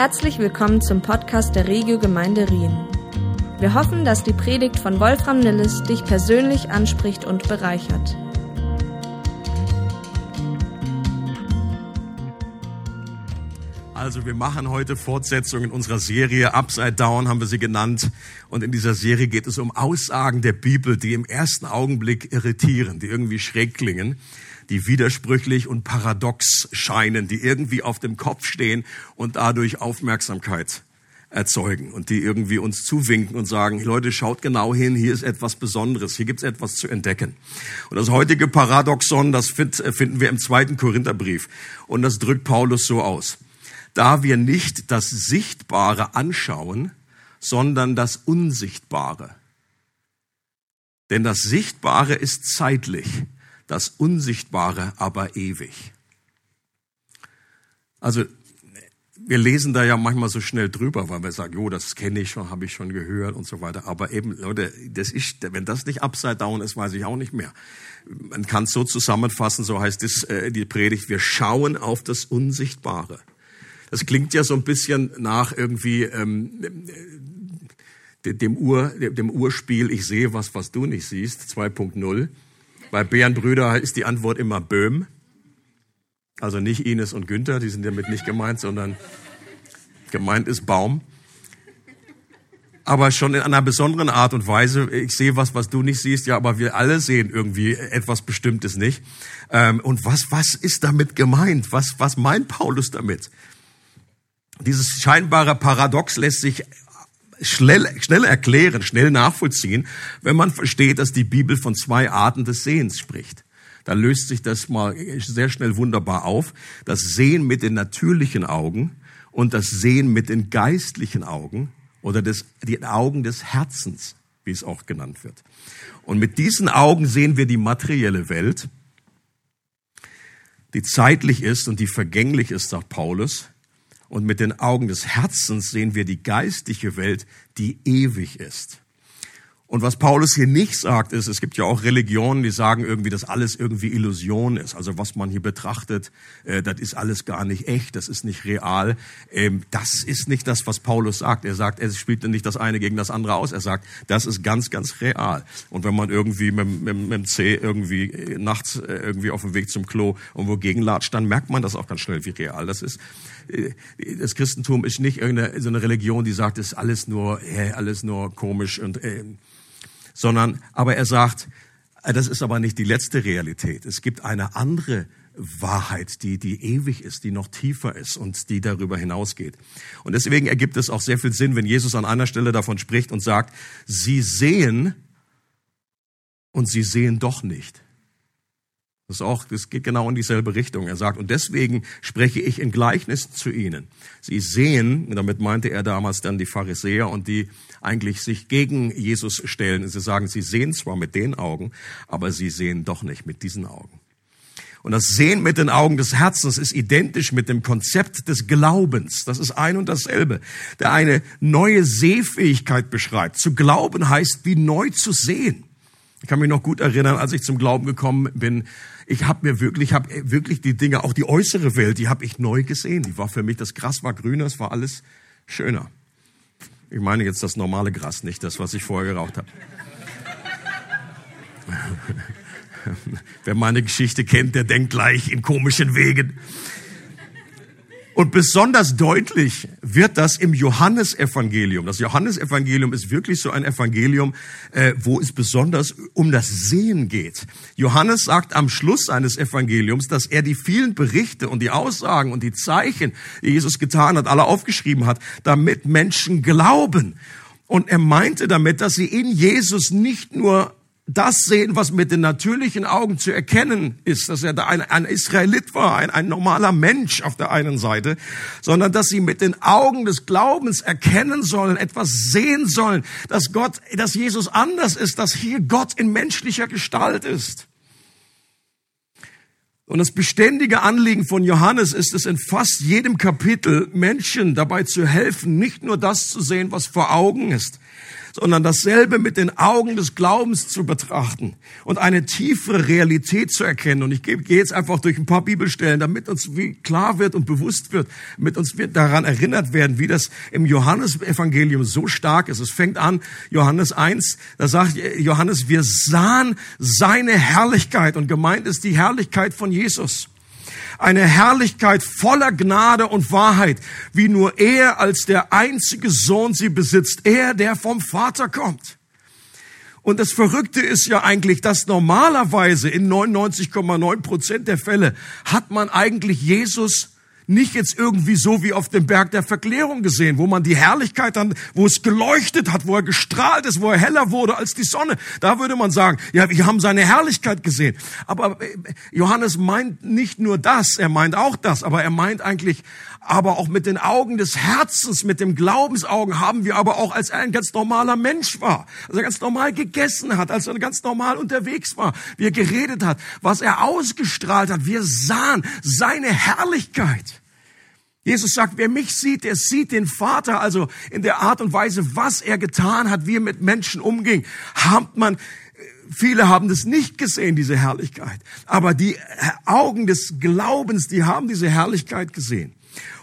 Herzlich willkommen zum Podcast der Regio Gemeinde Rien. Wir hoffen, dass die Predigt von Wolfram Nilles dich persönlich anspricht und bereichert. Also wir machen heute Fortsetzung in unserer Serie Upside Down haben wir sie genannt. Und in dieser Serie geht es um Aussagen der Bibel, die im ersten Augenblick irritieren, die irgendwie schräg klingen die widersprüchlich und paradox scheinen, die irgendwie auf dem Kopf stehen und dadurch Aufmerksamkeit erzeugen und die irgendwie uns zuwinken und sagen, Leute, schaut genau hin, hier ist etwas Besonderes, hier gibt es etwas zu entdecken. Und das heutige Paradoxon, das finden wir im zweiten Korintherbrief und das drückt Paulus so aus. Da wir nicht das Sichtbare anschauen, sondern das Unsichtbare. Denn das Sichtbare ist zeitlich, das Unsichtbare aber ewig. Also wir lesen da ja manchmal so schnell drüber, weil wir sagen, jo, das kenne ich schon, habe ich schon gehört und so weiter. Aber eben, Leute, das ist, wenn das nicht upside down ist, weiß ich auch nicht mehr. Man kann es so zusammenfassen, so heißt es äh, die Predigt, wir schauen auf das Unsichtbare. Das klingt ja so ein bisschen nach irgendwie ähm, dem, Ur, dem Urspiel, ich sehe was, was du nicht siehst, 2.0. Bei Bärenbrüder ist die Antwort immer Böhm. Also nicht Ines und Günther, die sind damit nicht gemeint, sondern gemeint ist Baum. Aber schon in einer besonderen Art und Weise. Ich sehe was, was du nicht siehst, ja, aber wir alle sehen irgendwie etwas Bestimmtes nicht. Ähm, und was, was ist damit gemeint? Was, was meint Paulus damit? Dieses scheinbare Paradox lässt sich schnell, schnell erklären, schnell nachvollziehen, wenn man versteht, dass die Bibel von zwei Arten des Sehens spricht. Da löst sich das mal sehr schnell wunderbar auf. Das Sehen mit den natürlichen Augen und das Sehen mit den geistlichen Augen oder des, die Augen des Herzens, wie es auch genannt wird. Und mit diesen Augen sehen wir die materielle Welt, die zeitlich ist und die vergänglich ist, sagt Paulus. Und mit den Augen des Herzens sehen wir die geistige Welt, die ewig ist. Und was Paulus hier nicht sagt, ist, es gibt ja auch Religionen, die sagen irgendwie, dass alles irgendwie Illusion ist. Also was man hier betrachtet, äh, das ist alles gar nicht echt, das ist nicht real. Ähm, das ist nicht das, was Paulus sagt. Er sagt, er spielt nicht das eine gegen das andere aus. Er sagt, das ist ganz, ganz real. Und wenn man irgendwie mit, mit, mit dem C irgendwie äh, nachts äh, irgendwie auf dem Weg zum Klo irgendwo gegenlatscht, dann merkt man das auch ganz schnell, wie real das ist. Äh, das Christentum ist nicht irgendeine so eine Religion, die sagt, es ist alles nur, äh, alles nur komisch und äh, sondern, aber er sagt, äh, das ist aber nicht die letzte Realität. Es gibt eine andere Wahrheit, die, die ewig ist, die noch tiefer ist und die darüber hinausgeht. Und deswegen ergibt es auch sehr viel Sinn, wenn Jesus an einer Stelle davon spricht und sagt, sie sehen und sie sehen doch nicht. Das ist auch, das geht genau in dieselbe Richtung. Er sagt, und deswegen spreche ich in Gleichnissen zu ihnen. Sie sehen, damit meinte er damals dann die Pharisäer und die eigentlich sich gegen Jesus stellen. Sie sagen, sie sehen zwar mit den Augen, aber sie sehen doch nicht mit diesen Augen. Und das Sehen mit den Augen des Herzens ist identisch mit dem Konzept des Glaubens. Das ist ein und dasselbe, der eine neue Sehfähigkeit beschreibt. Zu glauben heißt, wie neu zu sehen. Kann mich noch gut erinnern, als ich zum Glauben gekommen bin. Ich habe mir wirklich, habe wirklich die Dinge, auch die äußere Welt, die habe ich neu gesehen. Die war für mich, das Gras war grüner, es war alles schöner. Ich meine jetzt das normale Gras, nicht das, was ich vorher geraucht habe. Wer meine Geschichte kennt, der denkt gleich in komischen Wegen. Und besonders deutlich wird das im Johannesevangelium. Das Johannesevangelium ist wirklich so ein Evangelium, äh, wo es besonders um das Sehen geht. Johannes sagt am Schluss seines Evangeliums, dass er die vielen Berichte und die Aussagen und die Zeichen, die Jesus getan hat, alle aufgeschrieben hat, damit Menschen glauben. Und er meinte damit, dass sie in Jesus nicht nur das sehen, was mit den natürlichen Augen zu erkennen ist, dass er da ein, ein Israelit war, ein, ein normaler Mensch auf der einen Seite, sondern dass sie mit den Augen des Glaubens erkennen sollen, etwas sehen sollen, dass Gott, dass Jesus anders ist, dass hier Gott in menschlicher Gestalt ist. Und das beständige Anliegen von Johannes ist es in fast jedem Kapitel Menschen dabei zu helfen, nicht nur das zu sehen, was vor Augen ist, sondern dasselbe mit den Augen des Glaubens zu betrachten und eine tiefere Realität zu erkennen. Und ich gehe jetzt einfach durch ein paar Bibelstellen, damit uns klar wird und bewusst wird, mit uns daran erinnert werden, wie das im Johannesevangelium so stark ist. Es fängt an, Johannes 1, da sagt Johannes, wir sahen seine Herrlichkeit und gemeint ist die Herrlichkeit von Jesus eine Herrlichkeit voller Gnade und Wahrheit, wie nur er als der einzige Sohn sie besitzt, er, der vom Vater kommt. Und das Verrückte ist ja eigentlich, dass normalerweise in 99,9 Prozent der Fälle hat man eigentlich Jesus nicht jetzt irgendwie so wie auf dem Berg der Verklärung gesehen, wo man die Herrlichkeit dann, wo es geleuchtet hat, wo er gestrahlt ist, wo er heller wurde als die Sonne. Da würde man sagen, ja, wir haben seine Herrlichkeit gesehen. Aber äh, Johannes meint nicht nur das, er meint auch das, aber er meint eigentlich, aber auch mit den Augen des Herzens, mit dem Glaubensaugen haben wir aber auch, als er ein ganz normaler Mensch war, als er ganz normal gegessen hat, als er ganz normal unterwegs war, wie er geredet hat, was er ausgestrahlt hat. Wir sahen seine Herrlichkeit. Jesus sagt, wer mich sieht, der sieht den Vater, also in der Art und Weise, was er getan hat, wie er mit Menschen umging, hat man, viele haben das nicht gesehen, diese Herrlichkeit. Aber die Augen des Glaubens, die haben diese Herrlichkeit gesehen.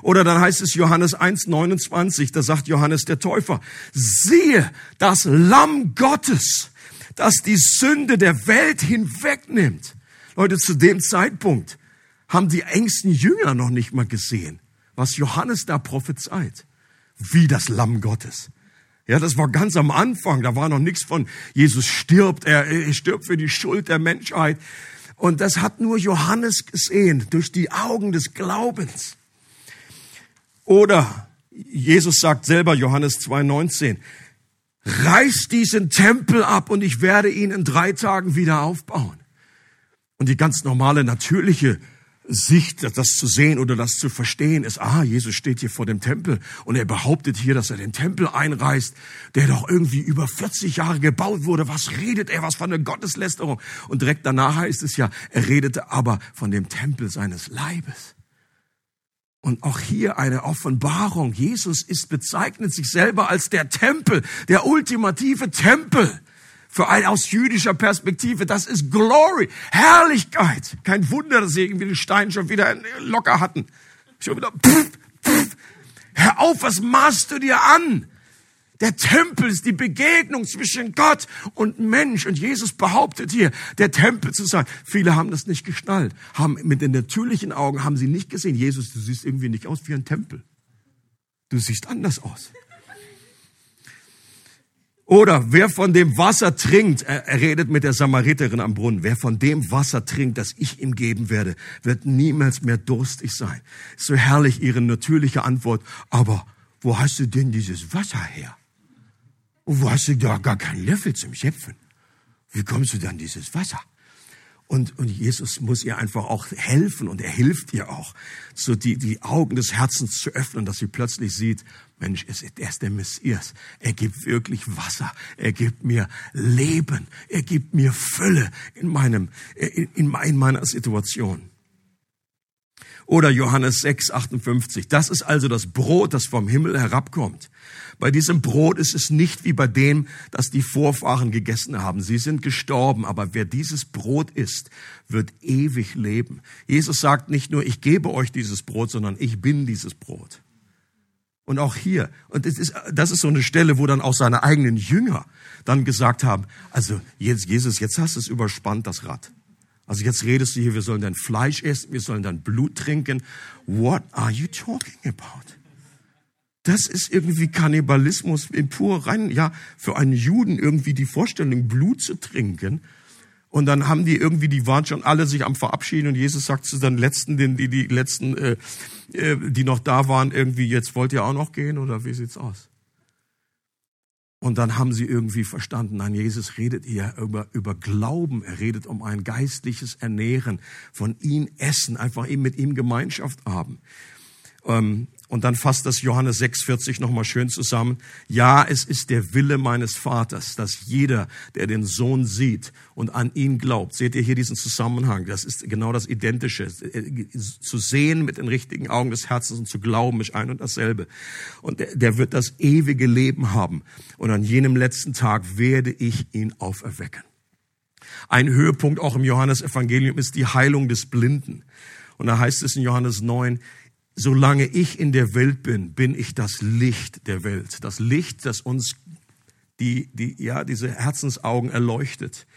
Oder dann heißt es Johannes 1, 29, da sagt Johannes der Täufer, siehe das Lamm Gottes, das die Sünde der Welt hinwegnimmt. Leute, zu dem Zeitpunkt haben die engsten Jünger noch nicht mal gesehen was Johannes da prophezeit, wie das Lamm Gottes. Ja, das war ganz am Anfang. Da war noch nichts von Jesus stirbt, er, er stirbt für die Schuld der Menschheit. Und das hat nur Johannes gesehen durch die Augen des Glaubens. Oder Jesus sagt selber, Johannes 2,19, reiß diesen Tempel ab und ich werde ihn in drei Tagen wieder aufbauen. Und die ganz normale, natürliche Sicht, das zu sehen oder das zu verstehen, ist, ah, Jesus steht hier vor dem Tempel und er behauptet hier, dass er den Tempel einreißt, der doch irgendwie über 40 Jahre gebaut wurde. Was redet er? Was von der Gotteslästerung? Und direkt danach heißt es ja, er redete aber von dem Tempel seines Leibes. Und auch hier eine Offenbarung. Jesus ist bezeichnet sich selber als der Tempel, der ultimative Tempel. Für ein aus jüdischer Perspektive, das ist Glory, Herrlichkeit. Kein Wunder, dass sie irgendwie den Stein schon wieder locker hatten. Schon wieder, pff, pff. Hör auf, was maßt du dir an? Der Tempel ist die Begegnung zwischen Gott und Mensch. Und Jesus behauptet hier, der Tempel zu sein. Viele haben das nicht geschnallt, haben mit den natürlichen Augen, haben sie nicht gesehen. Jesus, du siehst irgendwie nicht aus wie ein Tempel. Du siehst anders aus. Oder wer von dem Wasser trinkt, er redet mit der Samariterin am Brunnen, wer von dem Wasser trinkt, das ich ihm geben werde, wird niemals mehr durstig sein. So herrlich ihre natürliche Antwort. Aber wo hast du denn dieses Wasser her? Und wo hast du da gar keinen Löffel zum Schöpfen? Wie kommst du dann dieses Wasser? Und, und Jesus muss ihr einfach auch helfen und er hilft ihr auch, so die, die Augen des Herzens zu öffnen, dass sie plötzlich sieht, Mensch, er ist der Messias. Er gibt wirklich Wasser. Er gibt mir Leben. Er gibt mir Fülle in meinem, in, in meiner Situation. Oder Johannes 6, 58. Das ist also das Brot, das vom Himmel herabkommt. Bei diesem Brot ist es nicht wie bei dem, das die Vorfahren gegessen haben. Sie sind gestorben, aber wer dieses Brot isst, wird ewig leben. Jesus sagt nicht nur, ich gebe euch dieses Brot, sondern ich bin dieses Brot. Und auch hier, und das ist, das ist so eine Stelle, wo dann auch seine eigenen Jünger dann gesagt haben, also jetzt, Jesus, jetzt hast du es überspannt, das Rad. Also jetzt redest du hier, wir sollen dein Fleisch essen, wir sollen dein Blut trinken. What are you talking about? Das ist irgendwie Kannibalismus in pur rein, ja, für einen Juden irgendwie die Vorstellung, Blut zu trinken. Und dann haben die irgendwie, die waren schon alle sich am Verabschieden und Jesus sagt zu den Letzten, den, die, die Letzten, äh, äh, die noch da waren, irgendwie, jetzt wollt ihr auch noch gehen oder wie sieht's aus? Und dann haben sie irgendwie verstanden, nein, Jesus redet hier über, über Glauben, er redet um ein geistliches Ernähren, von ihm essen, einfach eben mit ihm Gemeinschaft haben. Ähm, Und dann fasst das Johannes 6,40 nochmal schön zusammen. Ja, es ist der Wille meines Vaters, dass jeder, der den Sohn sieht und an ihn glaubt, seht ihr hier diesen Zusammenhang, das ist genau das Identische. Zu sehen mit den richtigen Augen des Herzens und zu glauben ist ein und dasselbe. Und der, der wird das ewige Leben haben. Und an jenem letzten Tag werde ich ihn auferwecken. Ein Höhepunkt auch im Johannesevangelium ist die Heilung des Blinden. Und da heißt es in Johannes 9, solange ich in der Welt bin, bin ich das Licht der Welt. Das Licht, das uns die, die, ja, diese Herzensaugen erleuchtet.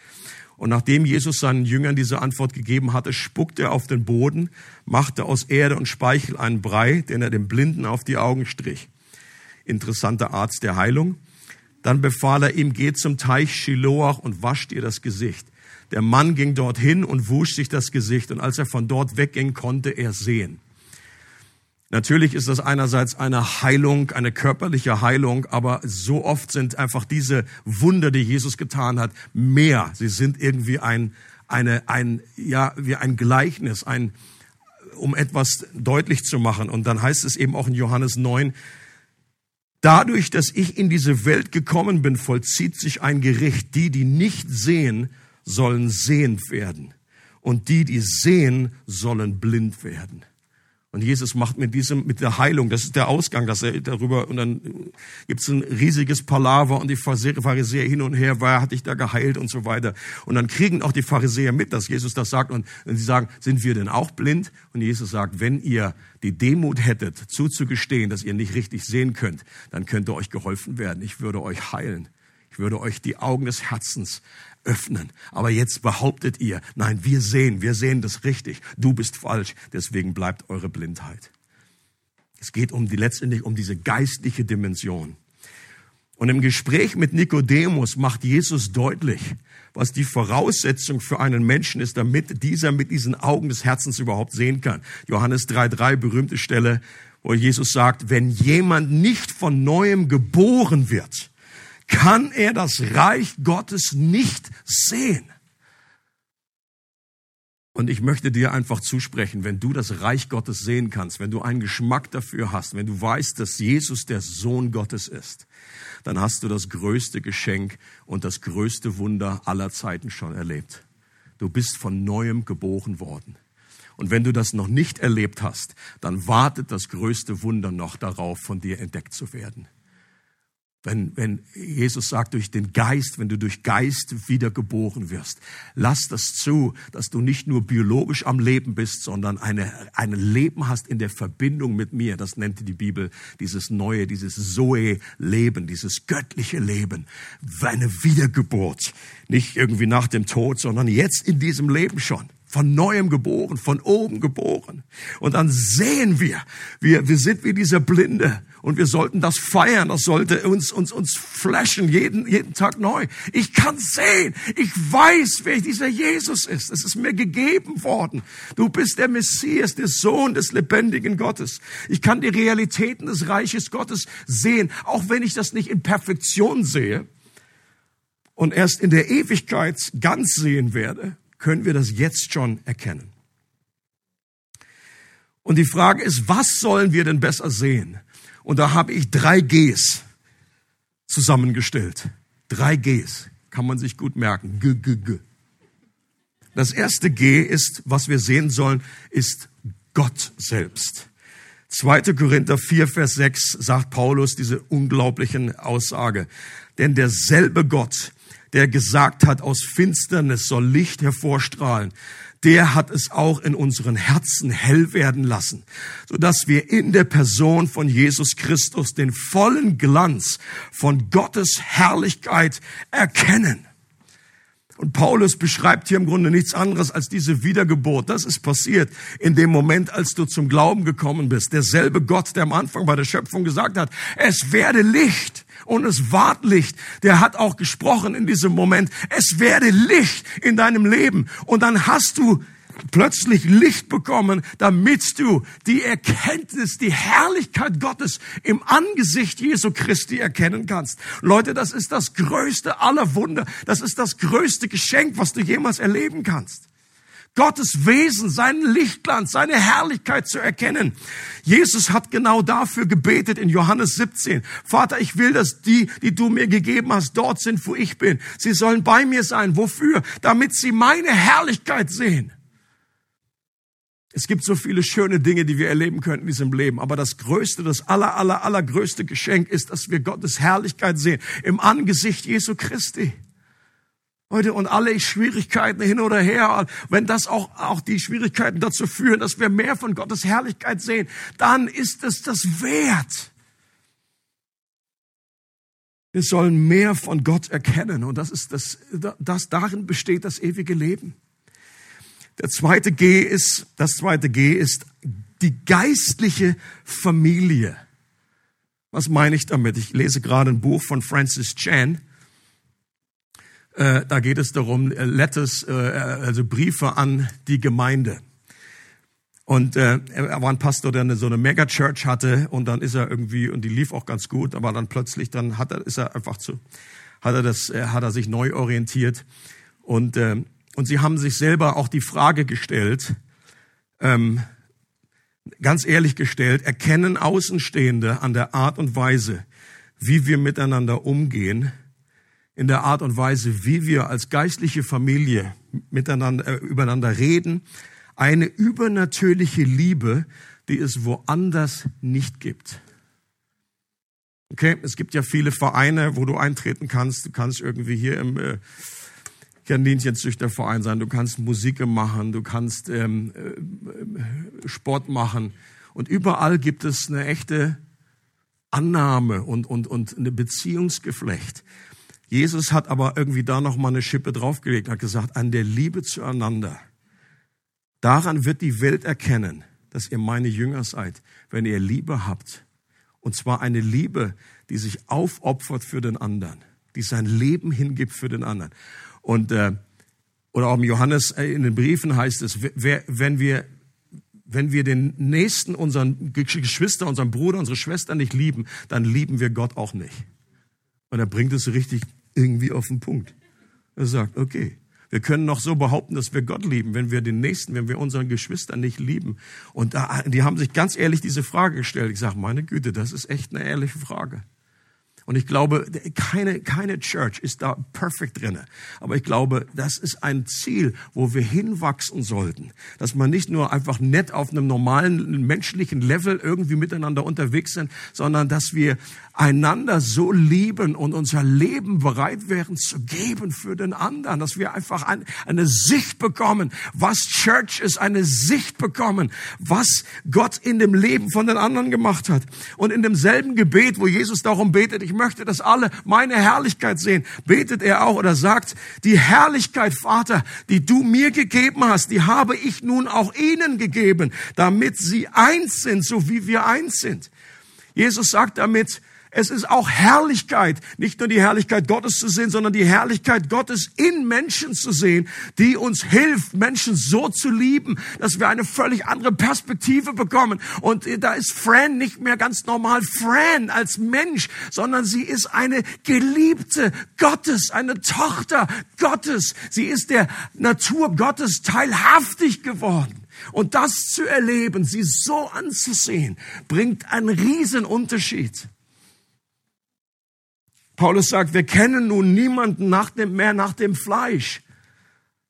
Und nachdem Jesus seinen Jüngern diese Antwort gegeben hatte, spuckte er auf den Boden, machte aus Erde und Speichel einen Brei, den er dem Blinden auf die Augen strich. Interessanter Arzt der Heilung. Dann befahl er ihm, geh zum Teich Shiloach und wasch dir das Gesicht. Der Mann ging dorthin und wusch sich das Gesicht. Und als er von dort wegging, konnte er sehen. Natürlich ist das einerseits eine Heilung, eine körperliche Heilung, aber so oft sind einfach diese Wunder, die Jesus getan hat, mehr. Sie sind irgendwie ein, eine, ein, ja, wie ein Gleichnis, ein, um etwas deutlich zu machen. Und dann heißt es eben auch in Johannes 9, dadurch, dass ich in diese Welt gekommen bin, vollzieht sich ein Gericht. Die, die nicht sehen, sollen sehend werden. Und die, die sehen, sollen blind werden. Und Jesus macht mit diesem, mit der Heilung, das ist der Ausgang, dass er darüber, und dann gibt's ein riesiges Palaver und die Pharisäer hin und her, wer hat dich da geheilt und so weiter. Und dann kriegen auch die Pharisäer mit, dass Jesus das sagt und, und sie sagen, sind wir denn auch blind? Und Jesus sagt, wenn ihr die Demut hättet, zuzugestehen, dass ihr nicht richtig sehen könnt, dann könnte euch geholfen werden. Ich würde euch heilen. Ich würde euch die Augen des Herzens öffnen. Aber jetzt behauptet ihr, nein, wir sehen, wir sehen das richtig. Du bist falsch. Deswegen bleibt eure Blindheit. Es geht um die, letztendlich um diese geistliche Dimension. Und im Gespräch mit Nikodemus macht Jesus deutlich, was die Voraussetzung für einen Menschen ist, damit dieser mit diesen Augen des Herzens überhaupt sehen kann. Johannes 3,3, berühmte Stelle, wo Jesus sagt, wenn jemand nicht von neuem geboren wird, kann er das Reich Gottes nicht sehen. Und ich möchte dir einfach zusprechen, wenn du das Reich Gottes sehen kannst, wenn du einen Geschmack dafür hast, wenn du weißt, dass Jesus der Sohn Gottes ist, dann hast du das größte Geschenk und das größte Wunder aller Zeiten schon erlebt. Du bist von neuem geboren worden. Und wenn du das noch nicht erlebt hast, dann wartet das größte Wunder noch darauf, von dir entdeckt zu werden. Wenn, wenn Jesus sagt, durch den Geist, wenn du durch Geist wiedergeboren wirst, lass das zu, dass du nicht nur biologisch am Leben bist, sondern eine, ein Leben hast in der Verbindung mit mir. Das nennt die Bibel dieses neue, dieses Zoe-Leben, dieses göttliche Leben. Eine Wiedergeburt. Nicht irgendwie nach dem Tod, sondern jetzt in diesem Leben schon von neuem geboren, von oben geboren. Und dann sehen wir, wir, wir sind wie dieser Blinde und wir sollten das feiern, das sollte uns, uns, uns flashen, jeden, jeden Tag neu. Ich kann sehen, ich weiß, wer dieser Jesus ist. Es ist mir gegeben worden. Du bist der Messias, der Sohn des lebendigen Gottes. Ich kann die Realitäten des Reiches Gottes sehen, auch wenn ich das nicht in Perfektion sehe und erst in der Ewigkeit ganz sehen werde können wir das jetzt schon erkennen. Und die Frage ist, was sollen wir denn besser sehen? Und da habe ich drei Gs zusammengestellt. Drei Gs kann man sich gut merken. G, G, G. Das erste G ist, was wir sehen sollen, ist Gott selbst. 2. Korinther 4, Vers 6 sagt Paulus diese unglaublichen Aussage. Denn derselbe Gott, der gesagt hat, aus Finsternis soll Licht hervorstrahlen, der hat es auch in unseren Herzen hell werden lassen, so dass wir in der Person von Jesus Christus den vollen Glanz von Gottes Herrlichkeit erkennen. Und Paulus beschreibt hier im Grunde nichts anderes als diese Wiedergeburt. Das ist passiert in dem Moment, als du zum Glauben gekommen bist. Derselbe Gott, der am Anfang bei der Schöpfung gesagt hat, es werde Licht und es ward Licht. Der hat auch gesprochen in diesem Moment, es werde Licht in deinem Leben. Und dann hast du plötzlich Licht bekommen, damit du die Erkenntnis, die Herrlichkeit Gottes im Angesicht Jesu Christi erkennen kannst. Leute, das ist das größte aller Wunder. Das ist das größte Geschenk, was du jemals erleben kannst. Gottes Wesen, seinen Lichtglanz, seine Herrlichkeit zu erkennen. Jesus hat genau dafür gebetet in Johannes 17. Vater, ich will, dass die, die du mir gegeben hast, dort sind, wo ich bin. Sie sollen bei mir sein. Wofür? Damit sie meine Herrlichkeit sehen. Es gibt so viele schöne Dinge, die wir erleben können in diesem Leben. Aber das größte, das aller, aller, allergrößte Geschenk ist, dass wir Gottes Herrlichkeit sehen im Angesicht Jesu Christi. Heute und alle Schwierigkeiten hin oder her, wenn das auch, auch die Schwierigkeiten dazu führen, dass wir mehr von Gottes Herrlichkeit sehen, dann ist es das wert. Wir sollen mehr von Gott erkennen und das ist das, das darin besteht das ewige Leben. Der zweite G ist, das zweite G ist die geistliche Familie. Was meine ich damit? Ich lese gerade ein Buch von Francis Chan äh, da geht es darum, äh, Letters, äh, also Briefe an die Gemeinde. Und äh, er war ein Pastor, der eine, so eine Megachurch hatte und dann ist er irgendwie und die lief auch ganz gut, aber dann plötzlich dann hat er ist er einfach zu hat er das hat er sich neu orientiert und äh, und sie haben sich selber auch die Frage gestellt, ähm, ganz ehrlich gestellt, erkennen Außenstehende an der Art und Weise, wie wir miteinander umgehen, in der Art und Weise, wie wir als geistliche Familie miteinander, äh, übereinander reden, eine übernatürliche Liebe, die es woanders nicht gibt. Okay, es gibt ja viele Vereine, wo du eintreten kannst. Du kannst irgendwie hier im äh, Kaninchenzüchterverein sein, du kannst Musik machen, du kannst ähm, äh, Sport machen. Und überall gibt es eine echte Annahme und, und, und eine Beziehungsgeflecht. Jesus hat aber irgendwie da noch mal eine Schippe draufgelegt, hat gesagt, an der Liebe zueinander. Daran wird die Welt erkennen, dass ihr meine Jünger seid, wenn ihr Liebe habt. Und zwar eine Liebe, die sich aufopfert für den anderen, die sein Leben hingibt für den anderen. Und äh, oder auch im Johannes äh, in den Briefen heißt es, wer, wenn wir wenn wir den nächsten, unseren Geschwister, unseren Bruder, unsere Schwester nicht lieben, dann lieben wir Gott auch nicht. Und er bringt es richtig irgendwie auf den Punkt. Er sagt, okay, wir können noch so behaupten, dass wir Gott lieben, wenn wir den Nächsten, wenn wir unseren Geschwistern nicht lieben. Und da, die haben sich ganz ehrlich diese Frage gestellt. Ich sage, meine Güte, das ist echt eine ehrliche Frage. Und ich glaube, keine, keine Church ist da perfekt drinne. Aber ich glaube, das ist ein Ziel, wo wir hinwachsen sollten. Dass man nicht nur einfach nett auf einem normalen menschlichen Level irgendwie miteinander unterwegs sind, sondern dass wir einander so lieben und unser Leben bereit wären zu geben für den anderen. Dass wir einfach ein, eine Sicht bekommen, was Church ist, eine Sicht bekommen, was Gott in dem Leben von den anderen gemacht hat. Und in demselben Gebet, wo Jesus darum betet, ich möchte, dass alle meine Herrlichkeit sehen, betet er auch oder sagt, die Herrlichkeit, Vater, die du mir gegeben hast, die habe ich nun auch ihnen gegeben, damit sie eins sind, so wie wir eins sind. Jesus sagt damit, es ist auch Herrlichkeit, nicht nur die Herrlichkeit Gottes zu sehen, sondern die Herrlichkeit Gottes in Menschen zu sehen, die uns hilft, Menschen so zu lieben, dass wir eine völlig andere Perspektive bekommen. Und da ist Fran nicht mehr ganz normal Fran als Mensch, sondern sie ist eine Geliebte Gottes, eine Tochter Gottes. Sie ist der Natur Gottes teilhaftig geworden. Und das zu erleben, sie so anzusehen, bringt einen riesen Unterschied. Paulus sagt, wir kennen nun niemanden nach dem, mehr nach dem Fleisch,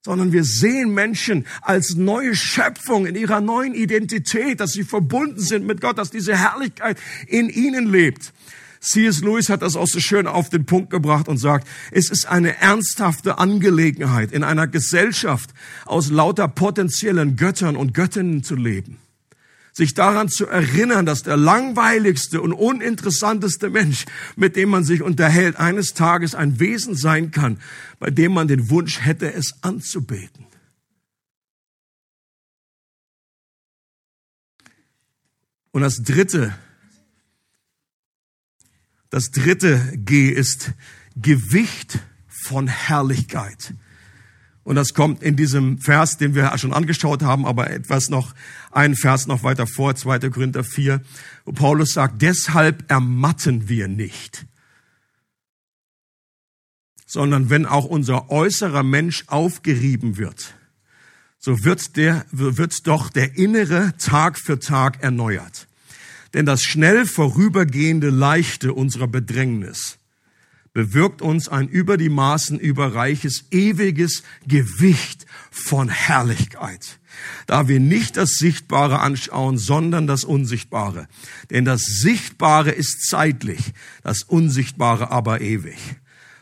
sondern wir sehen Menschen als neue Schöpfung in ihrer neuen Identität, dass sie verbunden sind mit Gott, dass diese Herrlichkeit in ihnen lebt. C.S. Lewis hat das auch so schön auf den Punkt gebracht und sagt, es ist eine ernsthafte Angelegenheit, in einer Gesellschaft aus lauter potenziellen Göttern und Göttinnen zu leben sich daran zu erinnern, dass der langweiligste und uninteressanteste Mensch, mit dem man sich unterhält, eines Tages ein Wesen sein kann, bei dem man den Wunsch hätte, es anzubeten. Und das dritte, das dritte G ist Gewicht von Herrlichkeit. Und das kommt in diesem Vers, den wir schon angeschaut haben, aber etwas noch, ein Vers noch weiter vor, 2. Korinther 4, wo Paulus sagt, deshalb ermatten wir nicht. Sondern wenn auch unser äußerer Mensch aufgerieben wird, so wird der, wird doch der innere Tag für Tag erneuert. Denn das schnell vorübergehende Leichte unserer Bedrängnis bewirkt uns ein über die Maßen überreiches, ewiges Gewicht von Herrlichkeit, da wir nicht das Sichtbare anschauen, sondern das Unsichtbare. Denn das Sichtbare ist zeitlich, das Unsichtbare aber ewig.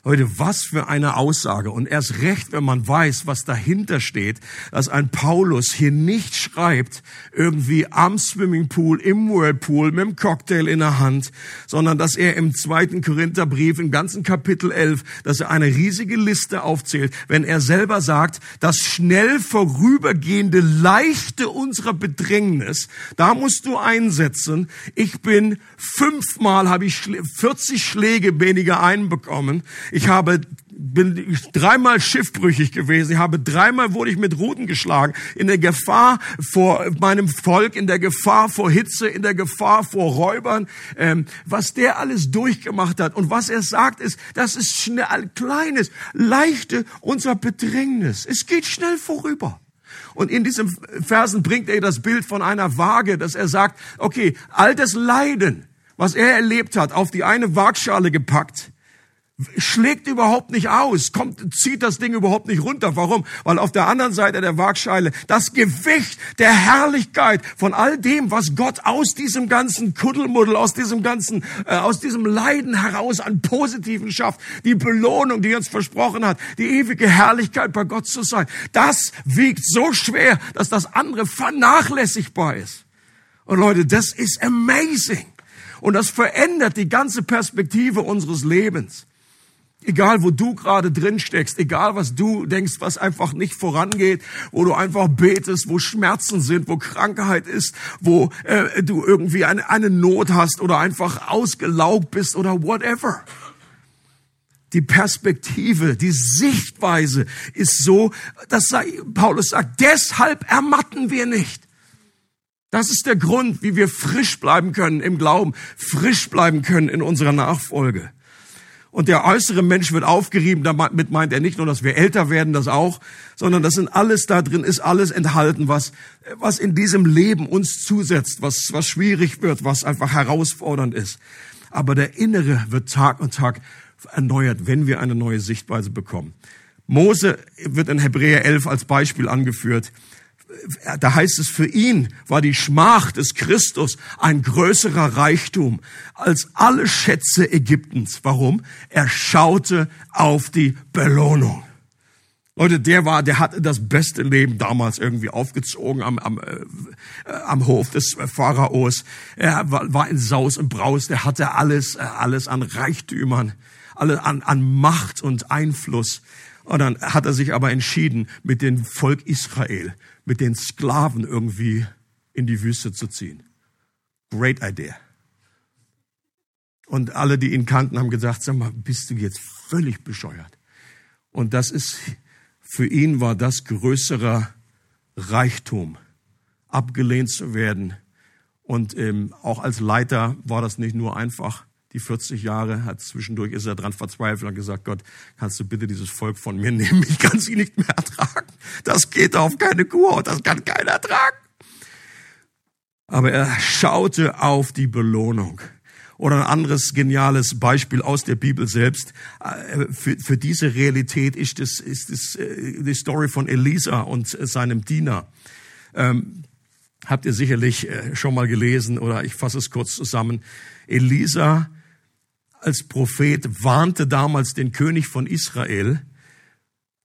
Leute, was für eine Aussage. Und erst recht, wenn man weiß, was dahinter steht, dass ein Paulus hier nicht schreibt, irgendwie am Swimmingpool, im Whirlpool, mit dem Cocktail in der Hand, sondern dass er im zweiten Korintherbrief, im ganzen Kapitel 11, dass er eine riesige Liste aufzählt, wenn er selber sagt, das schnell vorübergehende Leichte unserer Bedrängnis, da musst du einsetzen. Ich bin fünfmal, habe ich 40 Schläge weniger einbekommen. Ich habe bin dreimal schiffbrüchig gewesen. Ich habe dreimal wurde ich mit Ruten geschlagen. In der Gefahr vor meinem Volk, in der Gefahr vor Hitze, in der Gefahr vor Räubern. Ähm, was der alles durchgemacht hat und was er sagt ist, das ist schnell, kleines, leichte unser Bedrängnis. Es geht schnell vorüber. Und in diesem Versen bringt er das Bild von einer Waage, dass er sagt, okay, all das Leiden, was er erlebt hat, auf die eine Waagschale gepackt schlägt überhaupt nicht aus, kommt, zieht das Ding überhaupt nicht runter. Warum? Weil auf der anderen Seite der Waagscheile das Gewicht der Herrlichkeit von all dem, was Gott aus diesem ganzen Kuddelmuddel, aus diesem ganzen, äh, aus diesem Leiden heraus an Positiven schafft, die Belohnung, die er uns versprochen hat, die ewige Herrlichkeit bei Gott zu sein, das wiegt so schwer, dass das andere vernachlässigbar ist. Und Leute, das ist amazing. Und das verändert die ganze Perspektive unseres Lebens. Egal, wo du gerade drin steckst, egal, was du denkst, was einfach nicht vorangeht, wo du einfach betest, wo Schmerzen sind, wo Krankheit ist, wo äh, du irgendwie eine, eine Not hast oder einfach ausgelaugt bist oder whatever. Die Perspektive, die Sichtweise ist so, dass Paulus sagt, deshalb ermatten wir nicht. Das ist der Grund, wie wir frisch bleiben können im Glauben, frisch bleiben können in unserer Nachfolge. Und der äußere Mensch wird aufgerieben. Damit meint er nicht nur, dass wir älter werden, das auch, sondern das sind alles da drin, ist alles enthalten, was, was in diesem Leben uns zusetzt, was, was schwierig wird, was einfach herausfordernd ist. Aber der Innere wird Tag und Tag erneuert, wenn wir eine neue Sichtweise bekommen. Mose wird in Hebräer 11 als Beispiel angeführt da heißt es, für ihn war die Schmach des Christus ein größerer Reichtum als alle Schätze Ägyptens. Warum? Er schaute auf die Belohnung. Leute, der war, der hatte das beste Leben damals irgendwie aufgezogen am, am, äh, am Hof des Pharaos. Er war, in Saus und Braus, der hatte alles, äh, alles an Reichtümern, alle an, an Macht und Einfluss. Und dann hat er sich aber entschieden, mit dem Volk Israel mit den Sklaven irgendwie in die Wüste zu ziehen. Great idea. Und alle, die ihn kannten, haben gesagt, sag mal, bist du jetzt völlig bescheuert? Und das ist, für ihn war das größerer Reichtum, abgelehnt zu werden. Und ähm, auch als Leiter war das nicht nur einfach, die 40 Jahre, hat zwischendurch ist er dran verzweifelt und gesagt, Gott, kannst du bitte dieses Volk von mir nehmen? Ich kann sie nicht mehr ertragen. Das geht auf keine Kur, das kann keiner ertragen. Aber er schaute auf die Belohnung. Oder ein anderes geniales Beispiel aus der Bibel selbst. Äh, für, für diese Realität ist es ist das, äh, die Story von Elisa und seinem Diener. Ähm, habt ihr sicherlich äh, schon mal gelesen oder ich fasse es kurz zusammen. Elisa als Prophet warnte damals den König von Israel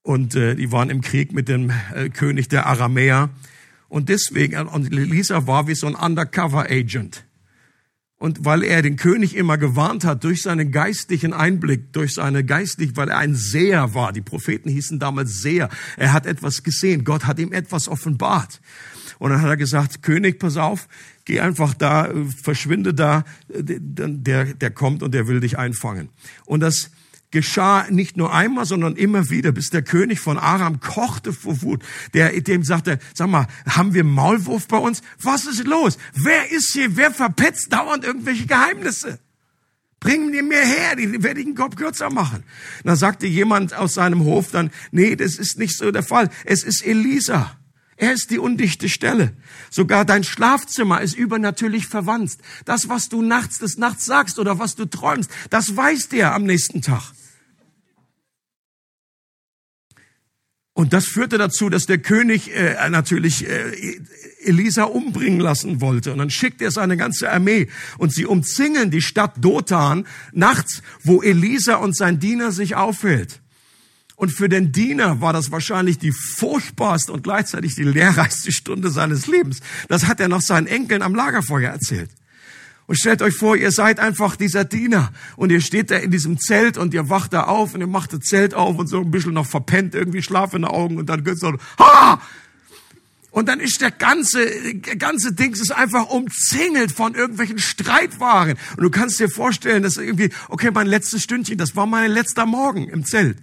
und äh, die waren im Krieg mit dem äh, König der Aramäer und deswegen und Elisa war wie so ein Undercover Agent. Und weil er den König immer gewarnt hat durch seinen geistlichen Einblick, durch seine geistlich, weil er ein Seher war. Die Propheten hießen damals Seher. Er hat etwas gesehen. Gott hat ihm etwas offenbart. Und dann hat er gesagt, König, pass auf, geh einfach da, verschwinde da, der, der kommt und der will dich einfangen. Und das geschah nicht nur einmal, sondern immer wieder, bis der König von Aram kochte vor Wut. Der dem sagte, sag mal, haben wir Maulwurf bei uns? Was ist los? Wer ist hier? Wer verpetzt dauernd irgendwelche Geheimnisse? Bring mir mehr her, die werde ich den Kopf kürzer machen. dann sagte jemand aus seinem Hof dann, nee, das ist nicht so der Fall. Es ist Elisa. Er ist die undichte Stelle. Sogar dein Schlafzimmer ist übernatürlich verwandt. Das, was du nachts des Nachts sagst oder was du träumst, das weiß der am nächsten Tag. Und das führte dazu, dass der König äh, natürlich äh, Elisa umbringen lassen wollte. Und dann schickt er seine ganze Armee und sie umzingeln die Stadt Dothan nachts, wo Elisa und sein Diener sich aufhält. Und für den Diener war das wahrscheinlich die furchtbarste und gleichzeitig die lehrreichste Stunde seines Lebens. Das hat er noch seinen Enkeln am Lagerfeuer erzählt. Und stellt euch vor, ihr seid einfach dieser Diener und ihr steht da in diesem Zelt und ihr wacht da auf und ihr macht das Zelt auf und so ein bisschen noch verpennt, irgendwie Schlaf in den Augen und dann geht's so, ha! Und dann ist der ganze, ganze Dings ist einfach umzingelt von irgendwelchen Streitwaren. Und du kannst dir vorstellen, dass irgendwie, okay, mein letztes Stündchen, das war mein letzter Morgen im Zelt.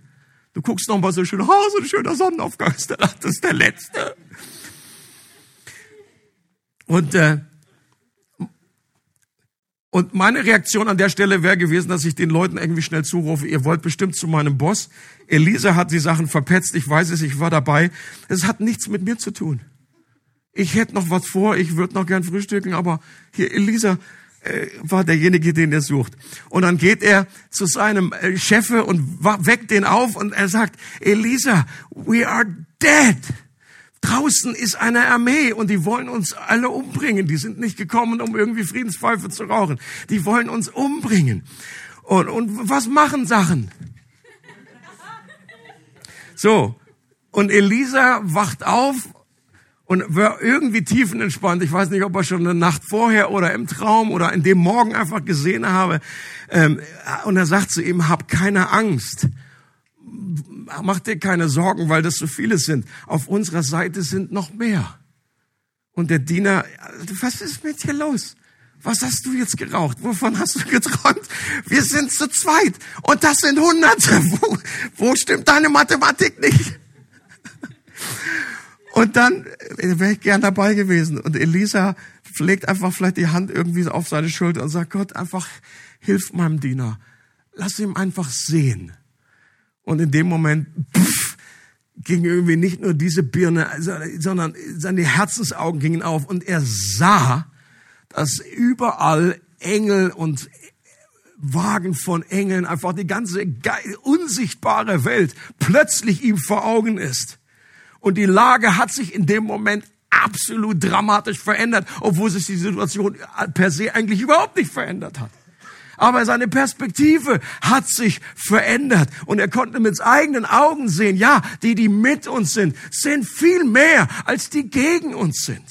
Du guckst noch mal so schön, oh, so ein schöner Sonnenaufgang, das ist der letzte. Und, äh, und meine Reaktion an der Stelle wäre gewesen, dass ich den Leuten irgendwie schnell zurufe, ihr wollt bestimmt zu meinem Boss. Elisa hat die Sachen verpetzt, ich weiß es, ich war dabei. Es hat nichts mit mir zu tun. Ich hätte noch was vor, ich würde noch gern frühstücken, aber hier, Elisa äh, war derjenige, den er sucht. Und dann geht er zu seinem äh, Chefe und weckt den auf und er sagt, Elisa, we are dead. Draußen ist eine Armee und die wollen uns alle umbringen. Die sind nicht gekommen, um irgendwie Friedenspfeife zu rauchen. Die wollen uns umbringen. Und, und was machen Sachen? So. Und Elisa wacht auf und war irgendwie tiefenentspannt. Ich weiß nicht, ob er schon eine Nacht vorher oder im Traum oder in dem Morgen einfach gesehen habe. Ähm, und er sagt zu ihm, hab keine Angst mach dir keine Sorgen, weil das so viele sind. Auf unserer Seite sind noch mehr. Und der Diener, was ist mit dir los? Was hast du jetzt geraucht? Wovon hast du geträumt? Wir sind zu zweit und das sind Hunderte. Wo, wo stimmt deine Mathematik nicht? Und dann äh, wäre ich gern dabei gewesen. Und Elisa legt einfach vielleicht die Hand irgendwie auf seine Schulter und sagt, Gott, einfach hilf meinem Diener. Lass ihm einfach sehen, und in dem Moment pff, ging irgendwie nicht nur diese Birne, sondern seine Herzensaugen gingen auf und er sah, dass überall Engel und Wagen von Engeln, einfach die ganze unsichtbare Welt plötzlich ihm vor Augen ist. Und die Lage hat sich in dem Moment absolut dramatisch verändert, obwohl sich die Situation per se eigentlich überhaupt nicht verändert hat aber seine Perspektive hat sich verändert und er konnte mit eigenen Augen sehen, ja, die, die mit uns sind, sind viel mehr als die gegen uns sind.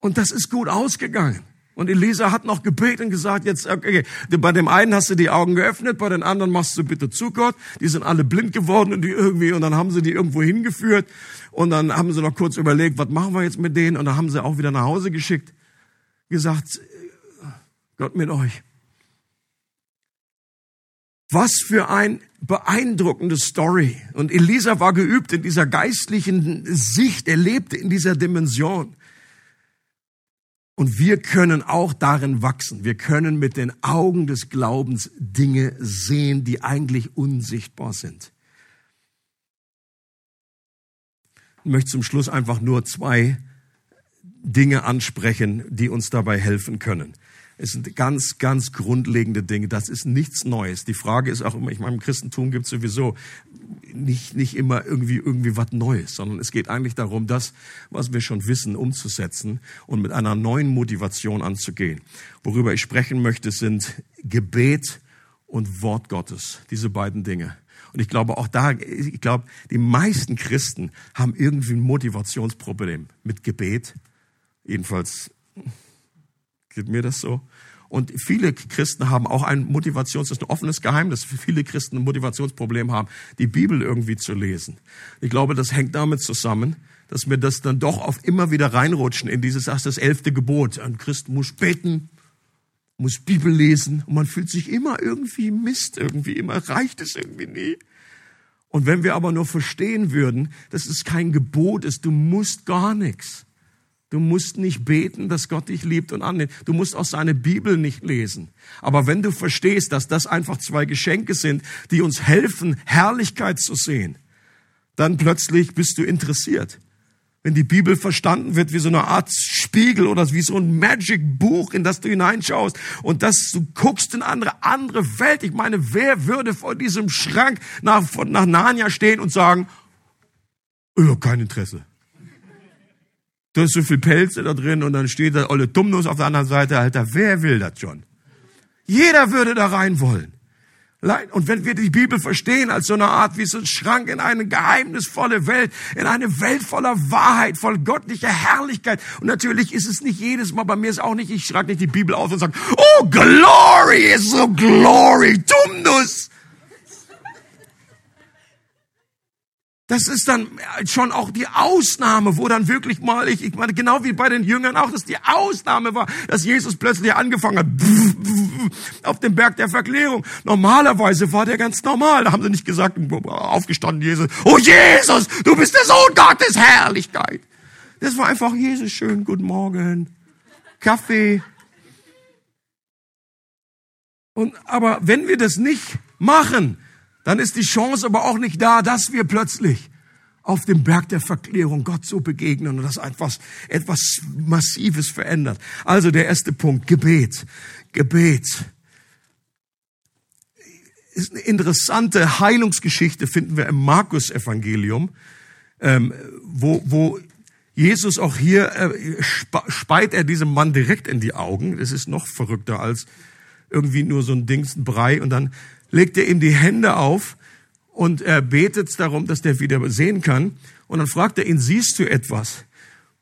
Und das ist gut ausgegangen. Und Elisa hat noch gebetet und gesagt, jetzt, okay, bei dem einen hast du die Augen geöffnet, bei den anderen machst du bitte zu Gott. Die sind alle blind geworden und die irgendwie, und dann haben sie die irgendwo hingeführt. Und dann haben sie noch kurz überlegt, was machen wir jetzt mit denen? Und dann haben sie auch wieder nach Hause geschickt, gesagt, Gott mit euch. Was für ein beeindruckende Story. Und Elisa war geübt in dieser geistlichen Sicht. Er lebte in dieser Dimension. Und wir können auch darin wachsen. Wir können mit den Augen des Glaubens Dinge sehen, die eigentlich unsichtbar sind. Ich möchte zum Schluss einfach nur zwei Dinge ansprechen, die uns dabei helfen können. Es sind ganz, ganz grundlegende Dinge. Das ist nichts Neues. Die Frage ist auch immer, ich meine, im Christentum gibt es sowieso nicht, nicht immer irgendwie, irgendwie was Neues, sondern es geht eigentlich darum, das, was wir schon wissen, umzusetzen und mit einer neuen Motivation anzugehen. Worüber ich sprechen möchte, sind Gebet und Wort Gottes. Diese beiden Dinge. Und ich glaube auch da, ich glaube, die meisten Christen haben irgendwie ein Motivationsproblem mit Gebet. Jedenfalls Geht mir das so? Und viele Christen haben auch ein Motivations, das ist ein offenes Geheimnis, viele Christen ein Motivationsproblem haben, die Bibel irgendwie zu lesen. Ich glaube, das hängt damit zusammen, dass wir das dann doch oft immer wieder reinrutschen in dieses, ach, das elfte Gebot. Ein Christ muss beten, muss Bibel lesen und man fühlt sich immer irgendwie Mist, irgendwie immer reicht es irgendwie nie. Und wenn wir aber nur verstehen würden, dass es kein Gebot ist, du musst gar nichts. Du musst nicht beten, dass Gott dich liebt und annimmt. Du musst auch seine Bibel nicht lesen. Aber wenn du verstehst, dass das einfach zwei Geschenke sind, die uns helfen, Herrlichkeit zu sehen, dann plötzlich bist du interessiert. wenn die Bibel verstanden wird wie so eine Art Spiegel oder wie so ein Magic-Buch, in das du hineinschaust und das du guckst in eine andere Welt. Ich meine, wer würde vor diesem Schrank nach, nach Narnia stehen und sagen, oh, kein Interesse. Da ist so viel Pelze da drin und dann steht da Olle Dummnuss auf der anderen Seite. Alter, wer will das schon? Jeder würde da rein wollen. Und wenn wir die Bibel verstehen als so eine Art wie so ein Schrank in eine geheimnisvolle Welt, in eine Welt voller Wahrheit, voll göttlicher Herrlichkeit. Und natürlich ist es nicht jedes Mal, bei mir ist auch nicht, ich schlage nicht die Bibel auf und sage, oh, glory is so glory, Dumnus. Das ist dann schon auch die Ausnahme, wo dann wirklich mal, ich, ich meine, genau wie bei den Jüngern auch, dass die Ausnahme war, dass Jesus plötzlich angefangen hat, auf dem Berg der Verklärung. Normalerweise war der ganz normal. Da haben sie nicht gesagt, aufgestanden, Jesus, oh Jesus, du bist der Sohn Gottes, Herrlichkeit. Das war einfach Jesus, schön, guten Morgen, Kaffee. Und, aber wenn wir das nicht machen, dann ist die Chance aber auch nicht da, dass wir plötzlich auf dem Berg der Verklärung Gott so begegnen und das etwas, etwas Massives verändert. Also der erste Punkt, Gebet. Gebet. Ist eine interessante Heilungsgeschichte, finden wir im Markus-Evangelium, ähm, wo, wo Jesus auch hier äh, speit er diesem Mann direkt in die Augen. Das ist noch verrückter als irgendwie nur so ein Dings, ein Brei und dann legt er ihm die Hände auf und er betet darum, dass der wieder sehen kann. Und dann fragt er ihn, siehst du etwas?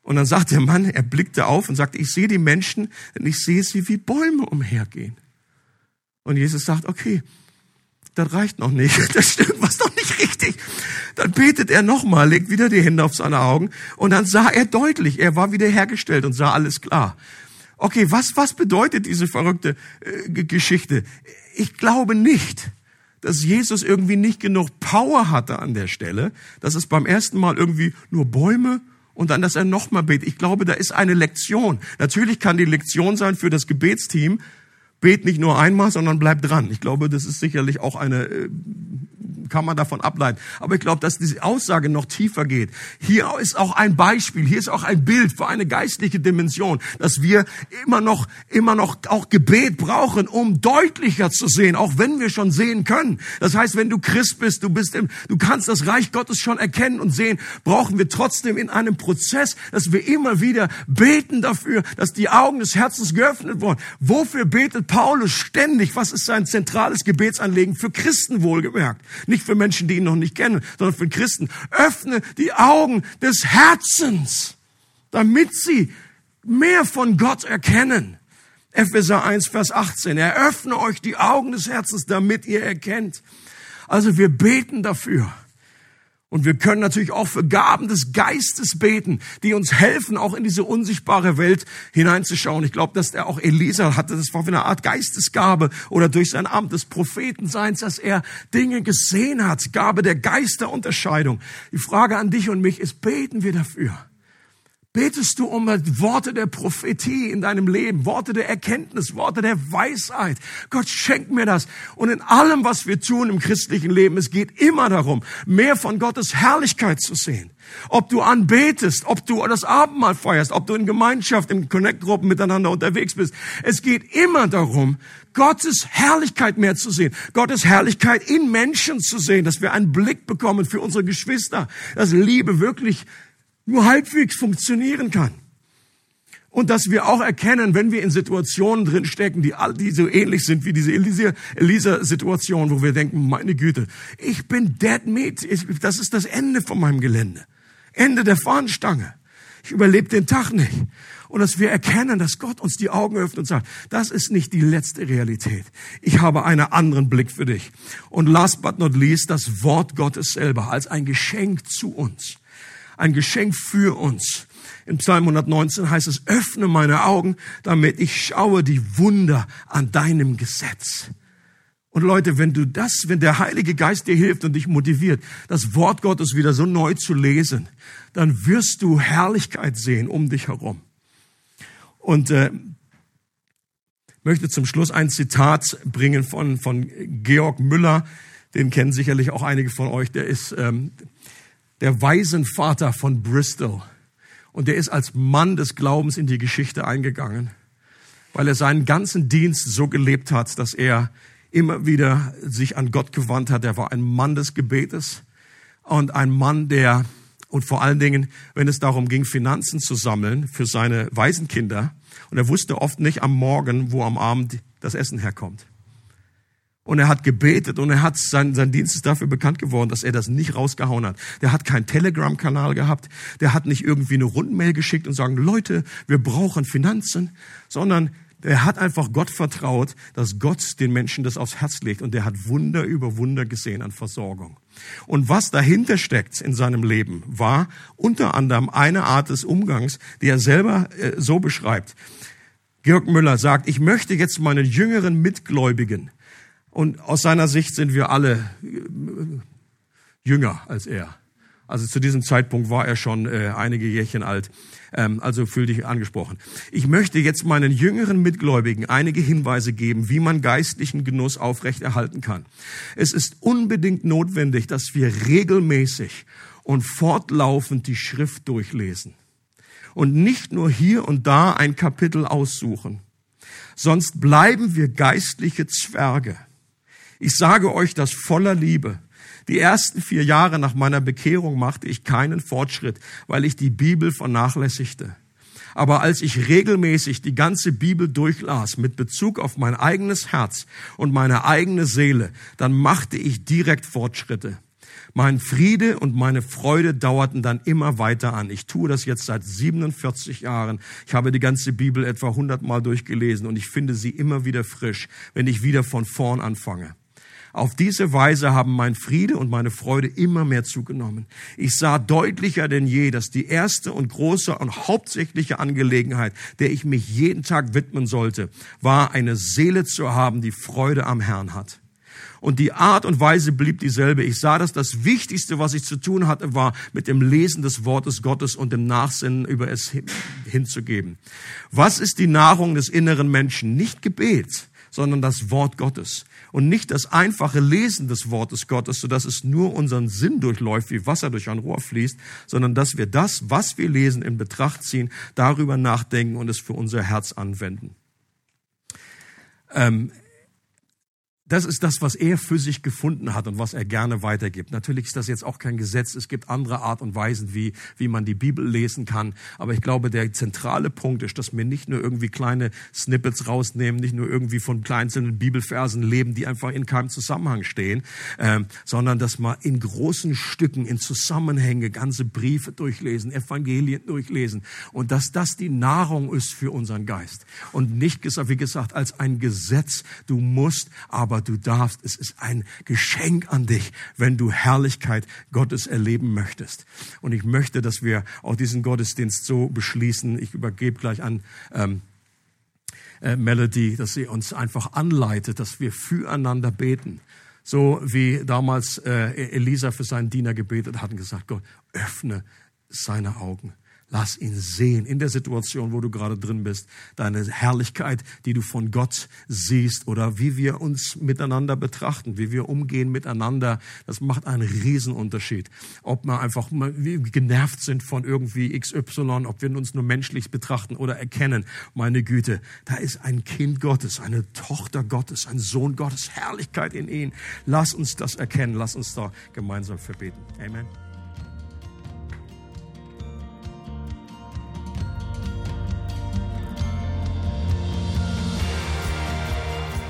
Und dann sagt der Mann, er blickte auf und sagte, ich sehe die Menschen und ich sehe sie wie Bäume umhergehen. Und Jesus sagt, okay, das reicht noch nicht, das stimmt was doch nicht richtig. Dann betet er nochmal, legt wieder die Hände auf seine Augen und dann sah er deutlich, er war wieder hergestellt und sah alles klar. Okay, was, was bedeutet diese verrückte äh, Geschichte? Ich glaube nicht, dass Jesus irgendwie nicht genug Power hatte an der Stelle, dass es beim ersten Mal irgendwie nur Bäume und dann, dass er nochmal betet. Ich glaube, da ist eine Lektion. Natürlich kann die Lektion sein für das Gebetsteam, bet nicht nur einmal, sondern bleib dran. Ich glaube, das ist sicherlich auch eine äh, kann man davon ableiten. Aber ich glaube, dass diese Aussage noch tiefer geht. Hier ist auch ein Beispiel, hier ist auch ein Bild für eine geistliche Dimension, dass wir immer noch, immer noch auch Gebet brauchen, um deutlicher zu sehen, auch wenn wir schon sehen können. Das heißt, wenn du Christ bist, du bist im, du kannst das Reich Gottes schon erkennen und sehen, brauchen wir trotzdem in einem Prozess, dass wir immer wieder beten dafür, dass die Augen des Herzens geöffnet wurden. Wofür betet Paulus ständig? Was ist sein zentrales Gebetsanliegen für Christen wohlgemerkt? Nicht für Menschen, die ihn noch nicht kennen, sondern für Christen. Öffne die Augen des Herzens, damit sie mehr von Gott erkennen. Epheser 1, Vers 18. Eröffne euch die Augen des Herzens, damit ihr erkennt. Also wir beten dafür, und wir können natürlich auch für Gaben des Geistes beten, die uns helfen, auch in diese unsichtbare Welt hineinzuschauen. Ich glaube, dass er auch Elisa hatte, das war für eine Art Geistesgabe oder durch sein Amt des Prophetenseins, dass er Dinge gesehen hat, Gabe der Geisterunterscheidung. Die Frage an dich und mich ist, beten wir dafür? Betest du um Worte der Prophetie in deinem Leben, Worte der Erkenntnis, Worte der Weisheit? Gott schenkt mir das. Und in allem, was wir tun im christlichen Leben, es geht immer darum, mehr von Gottes Herrlichkeit zu sehen. Ob du anbetest, ob du das Abendmahl feierst, ob du in Gemeinschaft, in Connect-Gruppen miteinander unterwegs bist. Es geht immer darum, Gottes Herrlichkeit mehr zu sehen, Gottes Herrlichkeit in Menschen zu sehen, dass wir einen Blick bekommen für unsere Geschwister, dass Liebe wirklich nur halbwegs funktionieren kann. Und dass wir auch erkennen, wenn wir in Situationen drin stecken, die, die so ähnlich sind wie diese Elisa-Situation, wo wir denken, meine Güte, ich bin dead meat. Das ist das Ende von meinem Gelände. Ende der Fahnenstange. Ich überlebe den Tag nicht. Und dass wir erkennen, dass Gott uns die Augen öffnet und sagt, das ist nicht die letzte Realität. Ich habe einen anderen Blick für dich. Und last but not least, das Wort Gottes selber als ein Geschenk zu uns ein Geschenk für uns. In Psalm 119 heißt es, öffne meine Augen, damit ich schaue die Wunder an deinem Gesetz. Und Leute, wenn du das, wenn der Heilige Geist dir hilft und dich motiviert, das Wort Gottes wieder so neu zu lesen, dann wirst du Herrlichkeit sehen um dich herum. Und äh, möchte zum Schluss ein Zitat bringen von, von Georg Müller. Den kennen sicherlich auch einige von euch. Der ist ähm, der Waisenvater von Bristol. Und der ist als Mann des Glaubens in die Geschichte eingegangen, weil er seinen ganzen Dienst so gelebt hat, dass er immer wieder sich an Gott gewandt hat. Er war ein Mann des Gebetes und ein Mann, der, und vor allen Dingen, wenn es darum ging, Finanzen zu sammeln für seine Waisenkinder, und er wusste oft nicht am Morgen, wo am Abend das Essen herkommt. Und er hat gebetet und er hat sein, sein Dienst ist dafür bekannt geworden, dass er das nicht rausgehauen hat. Der hat keinen Telegram-Kanal gehabt. Der hat nicht irgendwie eine Rundmail geschickt und sagen, Leute, wir brauchen Finanzen, sondern er hat einfach Gott vertraut, dass Gott den Menschen das aufs Herz legt und der hat Wunder über Wunder gesehen an Versorgung. Und was dahinter steckt in seinem Leben, war unter anderem eine Art des Umgangs, die er selber äh, so beschreibt. Georg Müller sagt, ich möchte jetzt meinen jüngeren Mitgläubigen, und aus seiner Sicht sind wir alle äh, jünger als er. Also zu diesem Zeitpunkt war er schon äh, einige Jährchen alt. Ähm, also fühl dich angesprochen. Ich möchte jetzt meinen jüngeren Mitgläubigen einige Hinweise geben, wie man geistlichen Genuss aufrechterhalten kann. Es ist unbedingt notwendig, dass wir regelmäßig und fortlaufend die Schrift durchlesen und nicht nur hier und da ein Kapitel aussuchen. Sonst bleiben wir geistliche Zwerge. Ich sage euch das voller Liebe. Die ersten vier Jahre nach meiner Bekehrung machte ich keinen Fortschritt, weil ich die Bibel vernachlässigte. Aber als ich regelmäßig die ganze Bibel durchlas mit Bezug auf mein eigenes Herz und meine eigene Seele, dann machte ich direkt Fortschritte. Mein Friede und meine Freude dauerten dann immer weiter an. Ich tue das jetzt seit 47 Jahren. Ich habe die ganze Bibel etwa 100 Mal durchgelesen und ich finde sie immer wieder frisch, wenn ich wieder von vorn anfange. Auf diese Weise haben mein Friede und meine Freude immer mehr zugenommen. Ich sah deutlicher denn je, dass die erste und große und hauptsächliche Angelegenheit, der ich mich jeden Tag widmen sollte, war eine Seele zu haben, die Freude am Herrn hat. Und die Art und Weise blieb dieselbe. Ich sah, dass das Wichtigste, was ich zu tun hatte, war, mit dem Lesen des Wortes Gottes und dem Nachsinnen über es hinzugeben. Was ist die Nahrung des inneren Menschen? Nicht Gebet, sondern das Wort Gottes und nicht das einfache Lesen des Wortes Gottes, so dass es nur unseren Sinn durchläuft, wie Wasser durch ein Rohr fließt, sondern dass wir das, was wir lesen, in Betracht ziehen, darüber nachdenken und es für unser Herz anwenden. Ähm, das ist das, was er für sich gefunden hat und was er gerne weitergibt. Natürlich ist das jetzt auch kein Gesetz. Es gibt andere Art und Weisen, wie, wie man die Bibel lesen kann. Aber ich glaube, der zentrale Punkt ist, dass wir nicht nur irgendwie kleine Snippets rausnehmen, nicht nur irgendwie von einzelnen Bibelversen leben, die einfach in keinem Zusammenhang stehen, ähm, sondern dass wir in großen Stücken, in Zusammenhänge ganze Briefe durchlesen, Evangelien durchlesen und dass das die Nahrung ist für unseren Geist. Und nicht, wie gesagt, als ein Gesetz. Du musst aber aber du darfst. Es ist ein Geschenk an dich, wenn du Herrlichkeit Gottes erleben möchtest. Und ich möchte, dass wir auch diesen Gottesdienst so beschließen. Ich übergebe gleich an ähm, äh, Melody, dass sie uns einfach anleitet, dass wir füreinander beten. So wie damals äh, Elisa für seinen Diener gebetet hat und gesagt, Gott, öffne seine Augen. Lass ihn sehen in der Situation, wo du gerade drin bist, deine Herrlichkeit, die du von Gott siehst oder wie wir uns miteinander betrachten, wie wir umgehen miteinander. Das macht einen Riesenunterschied. Ob wir einfach genervt sind von irgendwie XY, ob wir uns nur menschlich betrachten oder erkennen, meine Güte, da ist ein Kind Gottes, eine Tochter Gottes, ein Sohn Gottes, Herrlichkeit in ihn. Lass uns das erkennen, lass uns da gemeinsam verbeten. Amen.